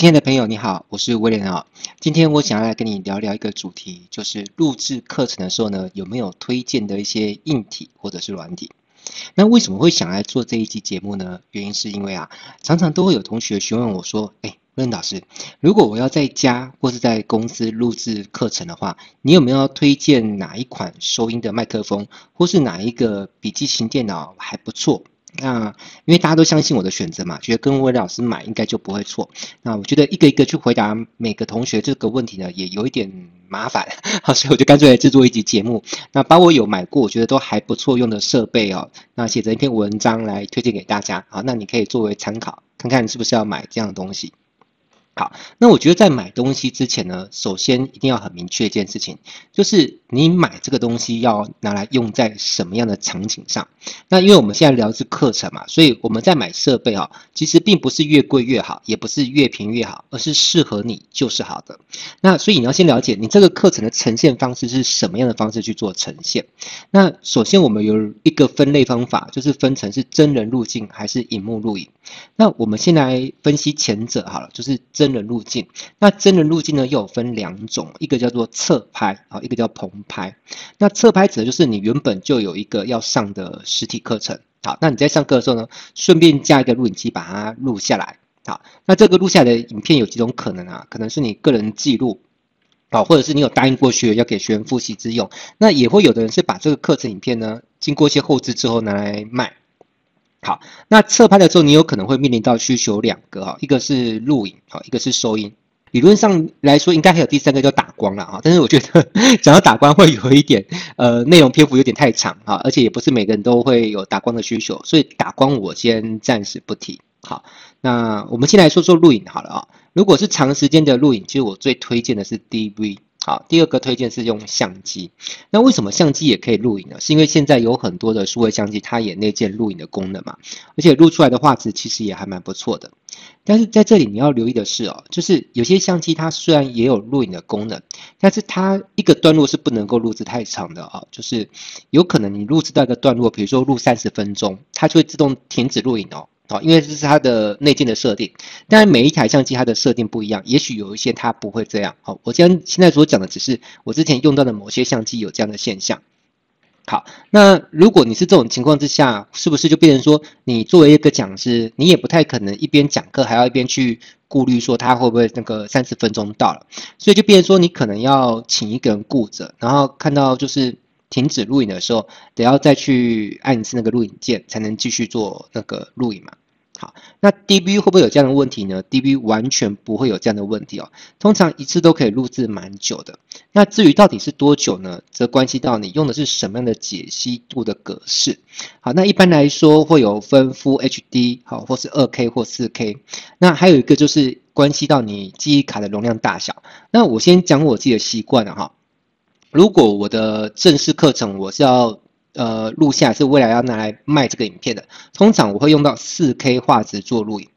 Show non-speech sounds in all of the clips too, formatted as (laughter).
亲爱的朋友，你好，我是威廉啊。今天我想要来跟你聊聊一个主题，就是录制课程的时候呢，有没有推荐的一些硬体或者是软体？那为什么会想来做这一期节目呢？原因是因为啊，常常都会有同学询问我说：“哎，威廉老师，如果我要在家或是在公司录制课程的话，你有没有推荐哪一款收音的麦克风，或是哪一个笔记型电脑还不错？”那因为大家都相信我的选择嘛，觉得跟威廉老师买应该就不会错。那我觉得一个一个去回答每个同学这个问题呢，也有一点麻烦，好，所以我就干脆来制作一集节目，那把我有买过，我觉得都还不错用的设备哦，那写成一篇文章来推荐给大家，好，那你可以作为参考，看看是不是要买这样的东西。好，那我觉得在买东西之前呢，首先一定要很明确一件事情，就是你买这个东西要拿来用在什么样的场景上。那因为我们现在聊的是课程嘛，所以我们在买设备啊，其实并不是越贵越好，也不是越便宜越好，而是适合你就是好的。那所以你要先了解你这个课程的呈现方式是什么样的方式去做呈现。那首先我们有一个分类方法，就是分成是真人录镜还是荧幕录影。那我们先来分析前者好了，就是真。人录镜，那真人录镜呢又有分两种，一个叫做侧拍啊，一个叫棚拍。那侧拍指的就是你原本就有一个要上的实体课程，好，那你在上课的时候呢，顺便加一个录影机把它录下来，好，那这个录下来的影片有几种可能啊？可能是你个人记录，好，或者是你有答应过学员要给学员复习之用，那也会有的人是把这个课程影片呢，经过一些后置之后拿来卖。好，那侧拍的时候，你有可能会面临到需求两个哈，一个是录影，好，一个是收音。理论上来说，应该还有第三个叫打光了哈，但是我觉得 (laughs) 讲到打光会有一点，呃，内容篇幅有点太长哈，而且也不是每个人都会有打光的需求，所以打光我先暂时不提。好，那我们先来说说录影好了啊，如果是长时间的录影，其实我最推荐的是 DV。好，第二个推荐是用相机。那为什么相机也可以录影呢？是因为现在有很多的数位相机，它也内建录影的功能嘛，而且录出来的画质其实也还蛮不错的。但是在这里你要留意的是哦，就是有些相机它虽然也有录影的功能，但是它一个段落是不能够录制太长的啊，就是有可能你录制到一个段落，比如说录三十分钟，它就会自动停止录影哦。好，因为这是它的内建的设定，当然每一台相机它的设定不一样，也许有一些它不会这样。好，我将现在所讲的只是我之前用到的某些相机有这样的现象。好，那如果你是这种情况之下，是不是就变成说，你作为一个讲师，你也不太可能一边讲课还要一边去顾虑说他会不会那个三十分钟到了，所以就变成说你可能要请一个人顾着，然后看到就是。停止录影的时候，得要再去按一次那个录影键，才能继续做那个录影嘛。好，那 DV 会不会有这样的问题呢？DV 完全不会有这样的问题哦，通常一次都可以录制蛮久的。那至于到底是多久呢？则关系到你用的是什么样的解析度的格式。好，那一般来说会有分 Full HD 好，或是 2K 或 4K。那还有一个就是关系到你记忆卡的容量大小。那我先讲我自己的习惯了哈。如果我的正式课程我是要呃录下，是未来要拿来卖这个影片的，通常我会用到 4K 画质做录影。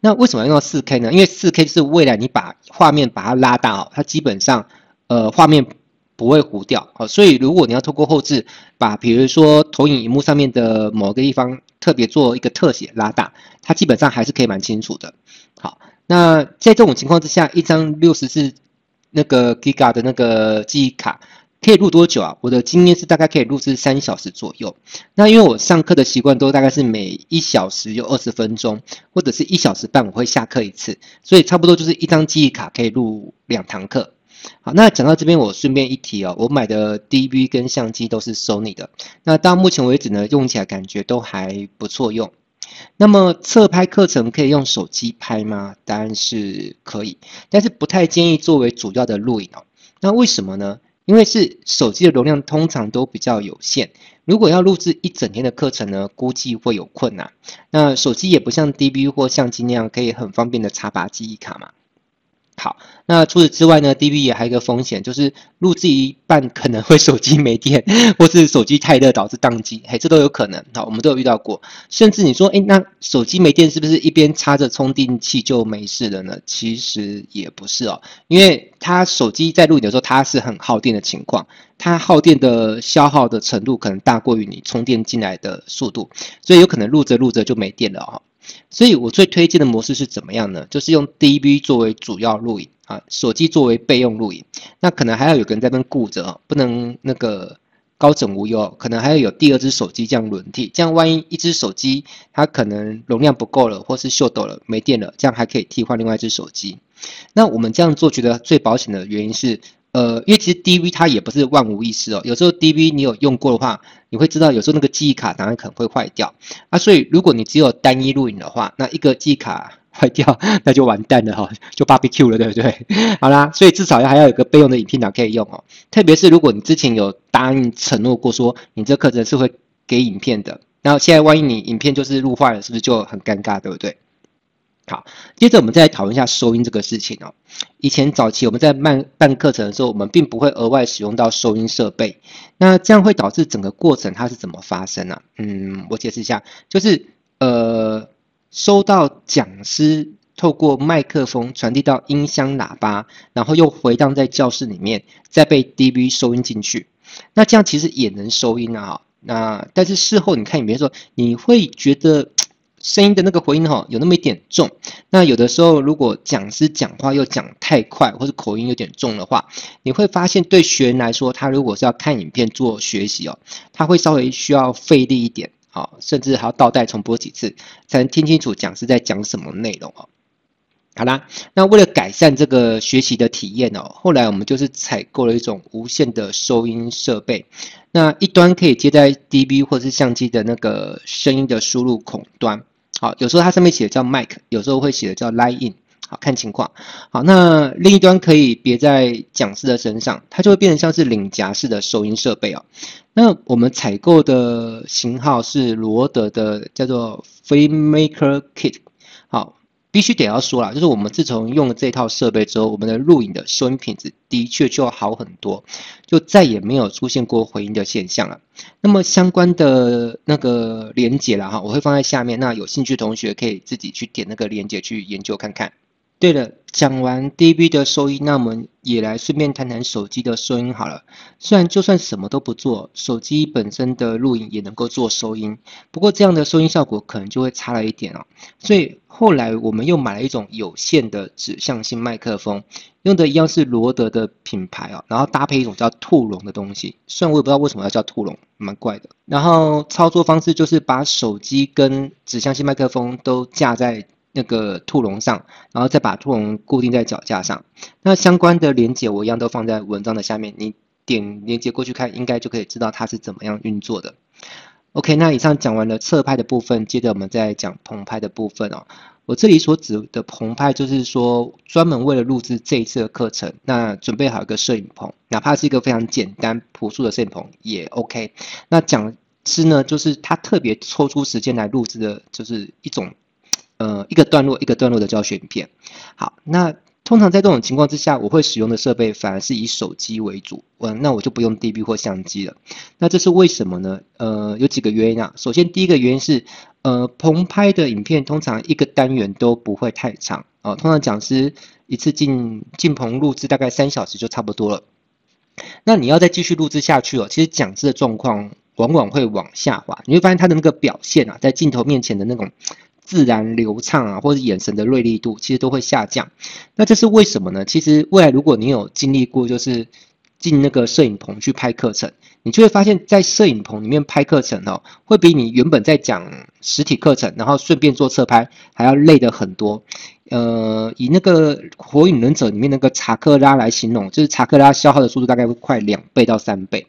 那为什么要用到 4K 呢？因为 4K 是未来你把画面把它拉大哦，它基本上呃画面不会糊掉哦。所以如果你要透过后置把比如说投影荧幕上面的某个地方特别做一个特写拉大，它基本上还是可以蛮清楚的。好，那在这种情况之下，一张六十四那个 Giga 的那个记忆卡。可以录多久啊？我的经验是大概可以录制三小时左右。那因为我上课的习惯都大概是每一小时有二十分钟，或者是一小时半我会下课一次，所以差不多就是一张记忆卡可以录两堂课。好，那讲到这边我顺便一提哦，我买的 DV 跟相机都是 Sony 的。那到目前为止呢，用起来感觉都还不错用。那么侧拍课程可以用手机拍吗？答案是可以，但是不太建议作为主要的录影哦。那为什么呢？因为是手机的容量通常都比较有限，如果要录制一整天的课程呢，估计会有困难。那手机也不像 DV 或相机那样可以很方便的插拔记忆卡嘛。好，那除此之外呢，DV 也还有一个风险，就是录制一半可能会手机没电，或是手机太热导致宕机，嘿，这都有可能。好，我们都有遇到过。甚至你说，诶，那手机没电是不是一边插着充电器就没事了呢？其实也不是哦，因为它手机在录影的时候，它是很耗电的情况，它耗电的消耗的程度可能大过于你充电进来的速度，所以有可能录着录着就没电了哦。所以我最推荐的模式是怎么样呢？就是用 DV 作为主要录影啊，手机作为备用录影。那可能还要有个人在那边顾着，不能那个高枕无忧，可能还要有第二只手机这样轮替。这样万一一只手机它可能容量不够了，或是秀抖了没电了，这样还可以替换另外一只手机。那我们这样做觉得最保险的原因是。呃，因为其实 DV 它也不是万无一失哦，有时候 DV 你有用过的话，你会知道有时候那个记忆卡档案可能会坏掉啊，所以如果你只有单一录影的话，那一个记忆卡 (laughs) 坏掉，那就完蛋了哈，就 barbecue 了，对不对？(laughs) 好啦，所以至少要还要有个备用的影片档可以用哦，特别是如果你之前有答应承诺过说你这课程是会给影片的，然后现在万一你影片就是录坏了，是不是就很尴尬，对不对？好，接着我们再来讨论一下收音这个事情哦。以前早期我们在办办课程的时候，我们并不会额外使用到收音设备，那这样会导致整个过程它是怎么发生呢？嗯，我解释一下，就是呃，收到讲师透过麦克风传递到音箱喇叭，然后又回荡在教室里面，再被 DV 收音进去。那这样其实也能收音啊。那但是事后你看影片的时候，你会觉得。声音的那个回音哈，有那么一点重。那有的时候，如果讲师讲话又讲太快，或者口音有点重的话，你会发现对学员来说，他如果是要看影片做学习哦，他会稍微需要费力一点，好，甚至还要倒带重播几次，才能听清楚讲师在讲什么内容哦。好啦，那为了改善这个学习的体验哦，后来我们就是采购了一种无线的收音设备。那一端可以接在 DV 或是相机的那个声音的输入孔端。好，有时候它上面写的叫 mic，有时候会写的叫 line in，好，看情况。好，那另一端可以别在讲师的身上，它就会变成像是领夹式的收音设备哦。那我们采购的型号是罗德的，叫做 FreeMaker Kit。好。必须得要说啦，就是我们自从用了这套设备之后，我们的录影的收音品质的确就好很多，就再也没有出现过回音的现象了。那么相关的那个连接啦哈，我会放在下面，那有兴趣的同学可以自己去点那个连接去研究看看。对了，讲完 DV 的收音，那我们也来顺便谈谈手机的收音好了。虽然就算什么都不做，手机本身的录影也能够做收音，不过这样的收音效果可能就会差了一点哦。所以后来我们又买了一种有线的指向性麦克风，用的一样是罗德的品牌哦，然后搭配一种叫兔笼的东西。虽然我也不知道为什么要叫兔笼，蛮怪的。然后操作方式就是把手机跟指向性麦克风都架在。那个兔笼上，然后再把兔笼固定在脚架上。那相关的连接我一样都放在文章的下面，你点连接过去看，应该就可以知道它是怎么样运作的。OK，那以上讲完了侧拍的部分，接着我们再讲棚拍的部分哦。我这里所指的棚拍，就是说专门为了录制这一次的课程，那准备好一个摄影棚，哪怕是一个非常简单朴素的摄影棚也 OK。那讲师呢，就是他特别抽出时间来录制的，就是一种。呃，一个段落一个段落的教学影片。好，那通常在这种情况之下，我会使用的设备反而是以手机为主。我那我就不用 DV 或相机了。那这是为什么呢？呃，有几个原因啊。首先，第一个原因是，呃，棚拍的影片通常一个单元都不会太长啊，通常讲师一次进进棚录制大概三小时就差不多了。那你要再继续录制下去哦，其实讲师的状况往往会往下滑。你会发现他的那个表现啊，在镜头面前的那种。自然流畅啊，或者眼神的锐利度，其实都会下降。那这是为什么呢？其实未来如果你有经历过，就是进那个摄影棚去拍课程，你就会发现，在摄影棚里面拍课程哦，会比你原本在讲实体课程，然后顺便做侧拍还要累得很多。呃，以那个《火影忍者》里面那个查克拉来形容，就是查克拉消耗的速度大概会快两倍到三倍。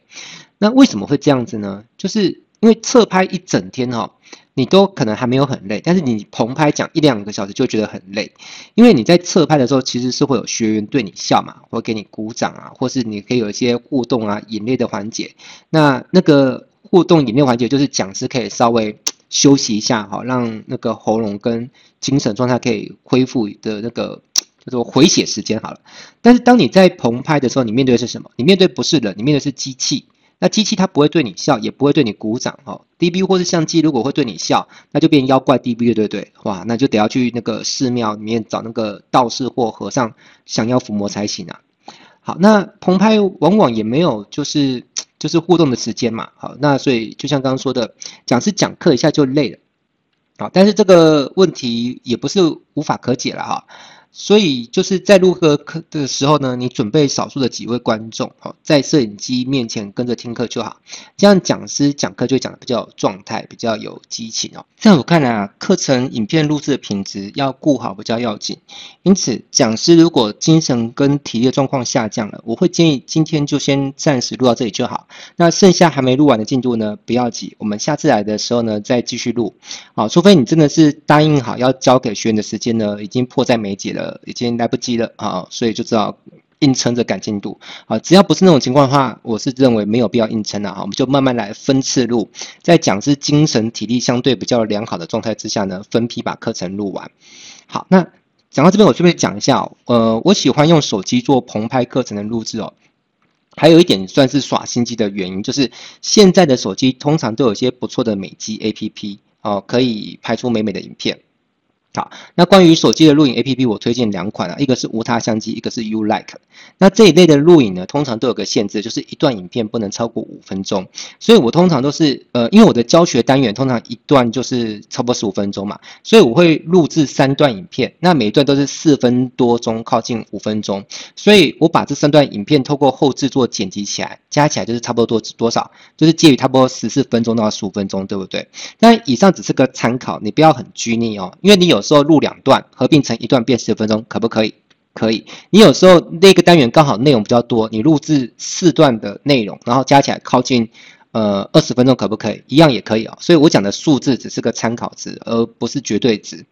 那为什么会这样子呢？就是因为侧拍一整天哈。你都可能还没有很累，但是你棚拍讲一两个小时就觉得很累，因为你在侧拍的时候其实是会有学员对你笑嘛，或给你鼓掌啊，或是你可以有一些互动啊、演练的环节。那那个互动演练环节就是讲师可以稍微 (tsk) 休息一下，哈，让那个喉咙跟精神状态可以恢复的那个 (tsk) 叫做回血时间好了。但是当你在棚拍的时候，你面对的是什么？你面对不是人，你面对的是机器。那机器它不会对你笑，也不会对你鼓掌哦。D B 或是相机如果会对你笑，那就变妖怪 D B 了，对不对？哇，那就得要去那个寺庙里面找那个道士或和尚降妖伏魔才行啊。好，那棚拍往往也没有就是就是互动的时间嘛。好，那所以就像刚刚说的，讲师讲课一下就累了。好，但是这个问题也不是无法可解了哈。所以就是在录课的时候呢，你准备少数的几位观众，好，在摄影机面前跟着听课就好。这样讲师讲课就讲的比较有状态，比较有激情哦。在我看来啊，课程影片录制的品质要顾好比较要紧。因此，讲师如果精神跟体力的状况下降了，我会建议今天就先暂时录到这里就好。那剩下还没录完的进度呢，不要急，我们下次来的时候呢再继续录。好，除非你真的是答应好要交给学员的时间呢，已经迫在眉睫了。呃，已经来不及了啊，所以就知道硬撑着赶进度啊。只要不是那种情况的话，我是认为没有必要硬撑了啊。我们就慢慢来分次录，在讲师精神体力相对比较良好的状态之下呢，分批把课程录完。好，那讲到这边，我顺便讲一下，呃，我喜欢用手机做棚拍课程的录制哦。还有一点算是耍心机的原因，就是现在的手机通常都有一些不错的美肌 APP 哦，可以拍出美美的影片。好，那关于手机的录影 APP，我推荐两款啊，一个是无他相机，一个是 Ulike。那这一类的录影呢，通常都有个限制，就是一段影片不能超过五分钟。所以我通常都是，呃，因为我的教学单元通常一段就是差不多十五分钟嘛，所以我会录制三段影片，那每一段都是四分多钟，靠近五分钟。所以我把这三段影片透过后制做剪辑起来，加起来就是差不多多多少，就是介于差不多十四分钟到十五分钟，对不对？但以上只是个参考，你不要很拘泥哦，因为你有。时候录两段合并成一段变十分钟，可不可以？可以。你有时候那个单元刚好内容比较多，你录制四段的内容，然后加起来靠近呃二十分钟，可不可以？一样也可以哦。所以我讲的数字只是个参考值，而不是绝对值。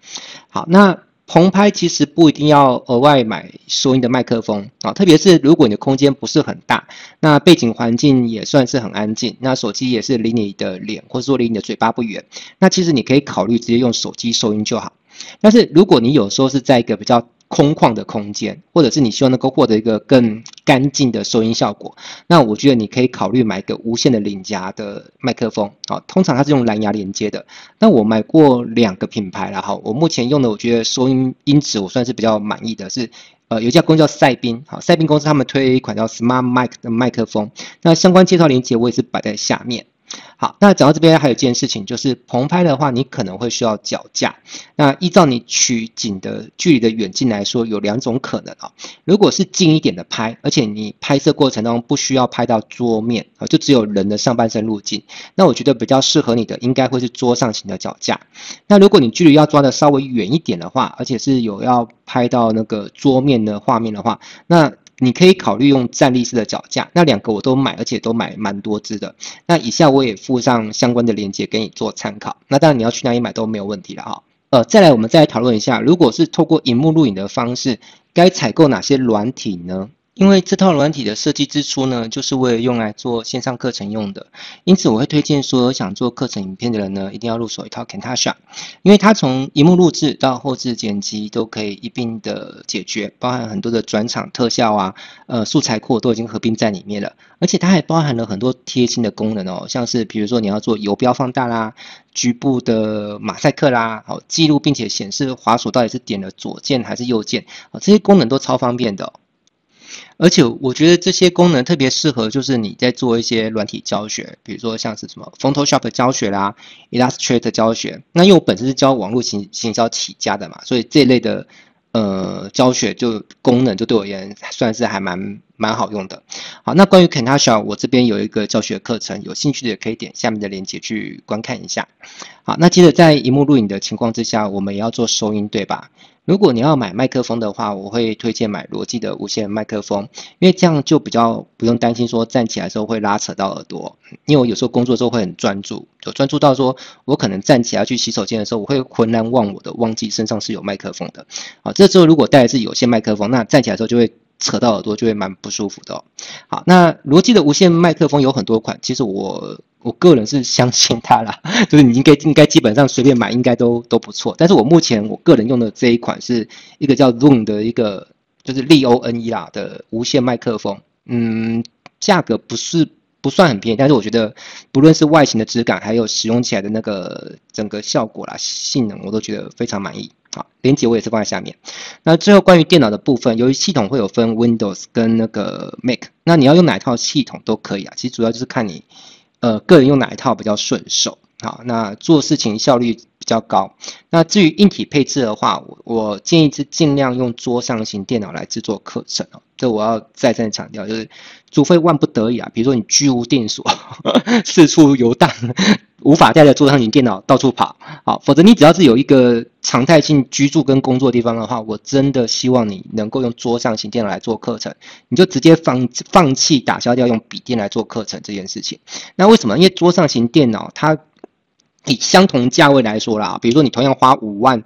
好，那棚拍其实不一定要额外买收音的麦克风啊，特别是如果你的空间不是很大，那背景环境也算是很安静，那手机也是离你的脸或者说离你的嘴巴不远，那其实你可以考虑直接用手机收音就好。但是如果你有时候是在一个比较空旷的空间，或者是你希望能够获得一个更干净的收音效果，那我觉得你可以考虑买一个无线的领夹的麦克风，啊，通常它是用蓝牙连接的。那我买过两个品牌了，哈，我目前用的我觉得收音音质我算是比较满意的是，呃，有一家公司叫赛宾，好，赛宾公司他们推一款叫 Smart Mic 的麦克风，那相关介绍链接我也是摆在下面。好，那讲到这边还有一件事情，就是棚拍的话，你可能会需要脚架。那依照你取景的距离的远近来说，有两种可能啊。如果是近一点的拍，而且你拍摄过程当中不需要拍到桌面啊，就只有人的上半身入镜，那我觉得比较适合你的应该会是桌上型的脚架。那如果你距离要抓的稍微远一点的话，而且是有要拍到那个桌面的画面的话，那你可以考虑用站立式的脚架，那两个我都买，而且都买蛮多支的。那以下我也附上相关的链接给你做参考。那当然你要去哪里买都没有问题了哈。呃，再来我们再来讨论一下，如果是透过荧幕录影的方式，该采购哪些软体呢？因为这套软体的设计之初呢，就是为了用来做线上课程用的，因此我会推荐说，想做课程影片的人呢，一定要入手一套 Camtasia，因为它从荧幕录制到后制剪辑都可以一并的解决，包含很多的转场特效啊，呃，素材库都已经合并在里面了，而且它还包含了很多贴心的功能哦，像是比如说你要做游标放大啦，局部的马赛克啦，好，记录并且显示滑鼠到底是点了左键还是右键，啊，这些功能都超方便的。而且我觉得这些功能特别适合，就是你在做一些软体教学，比如说像是什么 Photoshop 教学啦，Illustrator 教学。那因为我本身是教网络行行销起家的嘛，所以这一类的呃教学就功能就对我而言算是还蛮蛮好用的。好，那关于 Camtasia，我这边有一个教学课程，有兴趣的也可以点下面的链接去观看一下。好，那接着在荧幕录影的情况之下，我们也要做收音，对吧？如果你要买麦克风的话，我会推荐买罗技的无线麦克风，因为这样就比较不用担心说站起来的时候会拉扯到耳朵。因为我有时候工作的时候会很专注，就专注到说我可能站起来去洗手间的时候，我会浑然忘我的忘记身上是有麦克风的。好，这时候如果带的是有线麦克风，那站起来的时候就会扯到耳朵，就会蛮不舒服的哦。好，那罗技的无线麦克风有很多款，其实我。我个人是相信它啦，(laughs) 就是你应该应该基本上随便买应该都都不错。但是我目前我个人用的这一款是一个叫 Zoom 的一个，就是 L O N E 啦的无线麦克风，嗯，价格不是不算很便宜，但是我觉得不论是外形的质感，还有使用起来的那个整个效果啦、性能，我都觉得非常满意。好，连接我也是放在下面。那最后关于电脑的部分，由于系统会有分 Windows 跟那个 Mac，那你要用哪一套系统都可以啊，其实主要就是看你。呃，个人用哪一套比较顺手好，那做事情效率比较高。那至于硬体配置的话，我我建议是尽量用桌上型电脑来制作课程哦。这我要再三强调，就是除非万不得已啊，比如说你居无定所，(laughs) 四处游荡，无法带着桌上型电脑到处跑，好，否则你只要是有一个常态性居住跟工作地方的话，我真的希望你能够用桌上型电脑来做课程，你就直接放放弃打消掉用笔电来做课程这件事情。那为什么？因为桌上型电脑它以相同价位来说啦，比如说你同样花五万。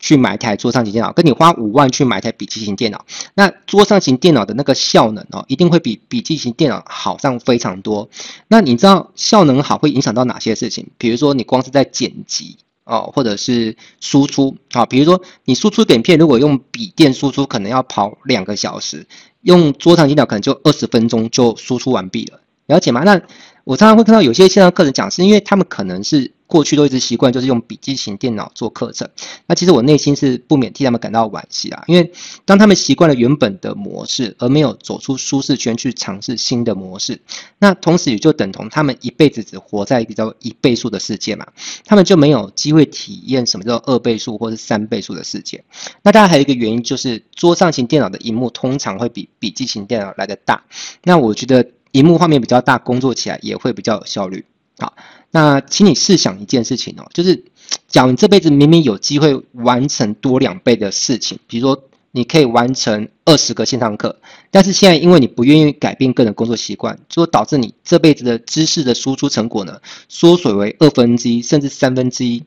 去买台桌上型电脑，跟你花五万去买台笔记型电脑，那桌上型电脑的那个效能哦，一定会比笔记型电脑好上非常多。那你知道效能好会影响到哪些事情？比如说你光是在剪辑哦，或者是输出啊，比如说你输出影片，如果用笔电输出，可能要跑两个小时，用桌上电脑可能就二十分钟就输出完毕了，了解吗？那我常常会看到有些线上课程讲师，因为他们可能是。过去都一直习惯就是用笔记型电脑做课程，那其实我内心是不免替他们感到惋惜啊，因为当他们习惯了原本的模式，而没有走出舒适圈去尝试新的模式，那同时也就等同他们一辈子只活在一个叫一倍数的世界嘛，他们就没有机会体验什么叫二倍数或是三倍数的世界。那当然还有一个原因就是桌上型电脑的荧幕通常会比笔记型电脑来得大，那我觉得荧幕画面比较大，工作起来也会比较有效率。好。那请你试想一件事情哦，就是，讲你这辈子明明有机会完成多两倍的事情，比如说你可以完成二十个线上课，但是现在因为你不愿意改变个人工作习惯，就导致你这辈子的知识的输出成果呢，缩水为二分之一甚至三分之一，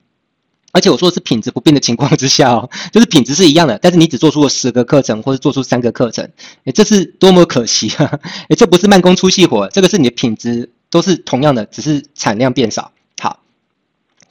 而且我说的是品质不变的情况之下哦，(laughs) 就是品质是一样的，但是你只做出了十个课程或者做出三个课程，诶，这是多么可惜啊！诶，这不是慢工出细活，这个是你的品质。都是同样的，只是产量变少。好，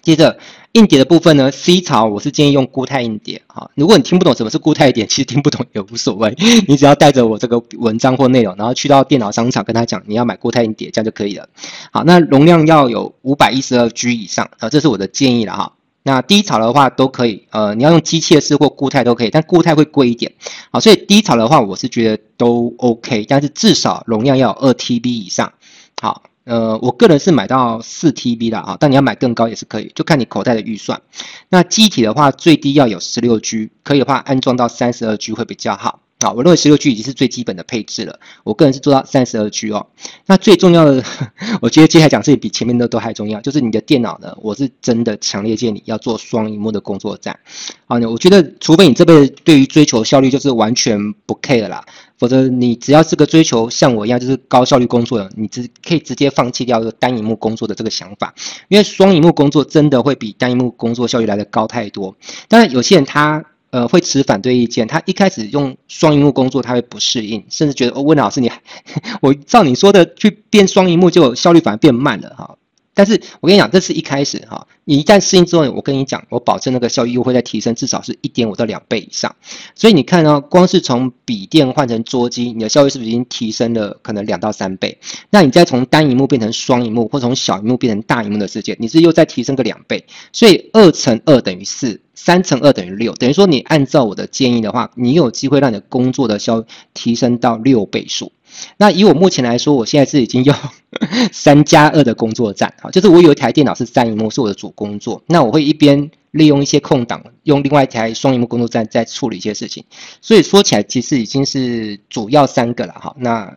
接着硬碟的部分呢，C 槽我是建议用固态硬碟。好，如果你听不懂什么是固态点，其实听不懂也无所谓，(laughs) 你只要带着我这个文章或内容，然后去到电脑商场跟他讲你要买固态硬碟，这样就可以了。好，那容量要有五百一十二 G 以上啊，这是我的建议了哈。那低槽的话都可以，呃，你要用机械式或固态都可以，但固态会贵一点。好，所以低槽的话我是觉得都 OK，但是至少容量要二 TB 以上。好。呃，我个人是买到四 TB 的啊，但你要买更高也是可以，就看你口袋的预算。那机体的话，最低要有十六 G，可以的话安装到三十二 G 会比较好。啊，我认为十六 G 已经是最基本的配置了。我个人是做到三十二 G 哦。那最重要的，(laughs) 我觉得接下来讲这些比前面的都还重要，就是你的电脑呢，我是真的强烈建议你要做双萤幕的工作站。啊，我觉得除非你这辈子对于追求效率就是完全不 care 啦。否则，你只要是个追求像我一样就是高效率工作的，你直可以直接放弃掉这个单萤幕工作的这个想法，因为双萤幕工作真的会比单萤幕工作效率来得高太多。当然，有些人他呃会持反对意见，他一开始用双萤幕工作他会不适应，甚至觉得哦，温老师你，(laughs) 我照你说的去变双萤幕，就效率反而变慢了哈。但是我跟你讲，这是一开始哈，你一旦适应之后，我跟你讲，我保证那个效益又会再提升，至少是一点五到两倍以上。所以你看哦，光是从笔电换成桌机，你的效率是不是已经提升了可能两到三倍？那你再从单萤幕变成双萤幕，或从小荧幕变成大荧幕的世界，你是又再提升个两倍。所以二乘二等于四，三乘二等于六，等于说你按照我的建议的话，你有机会让你的工作的效率提升到六倍数。那以我目前来说，我现在是已经用 (laughs) 三加二的工作站，好，就是我有一台电脑是三荧幕，是我的主工作。那我会一边利用一些空档，用另外一台双萤幕工作站在处理一些事情。所以说起来，其实已经是主要三个了，哈。那。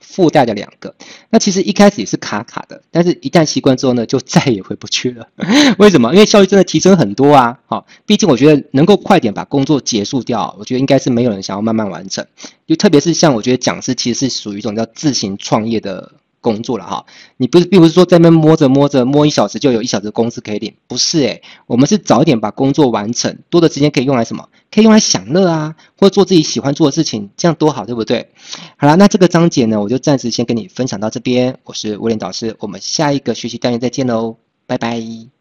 附带的两个，那其实一开始也是卡卡的，但是一旦习惯之后呢，就再也回不去了。(laughs) 为什么？因为效率真的提升很多啊！好，毕竟我觉得能够快点把工作结束掉，我觉得应该是没有人想要慢慢完成。就特别是像我觉得讲师其实是属于一种叫自行创业的。工作了哈，你不是并不是说在那摸着摸着摸一小时就有一小时工资可以领，不是诶，我们是早一点把工作完成，多的时间可以用来什么？可以用来享乐啊，或做自己喜欢做的事情，这样多好，对不对？好啦，那这个章节呢，我就暂时先跟你分享到这边。我是威廉导师，我们下一个学习单元再见喽，拜拜。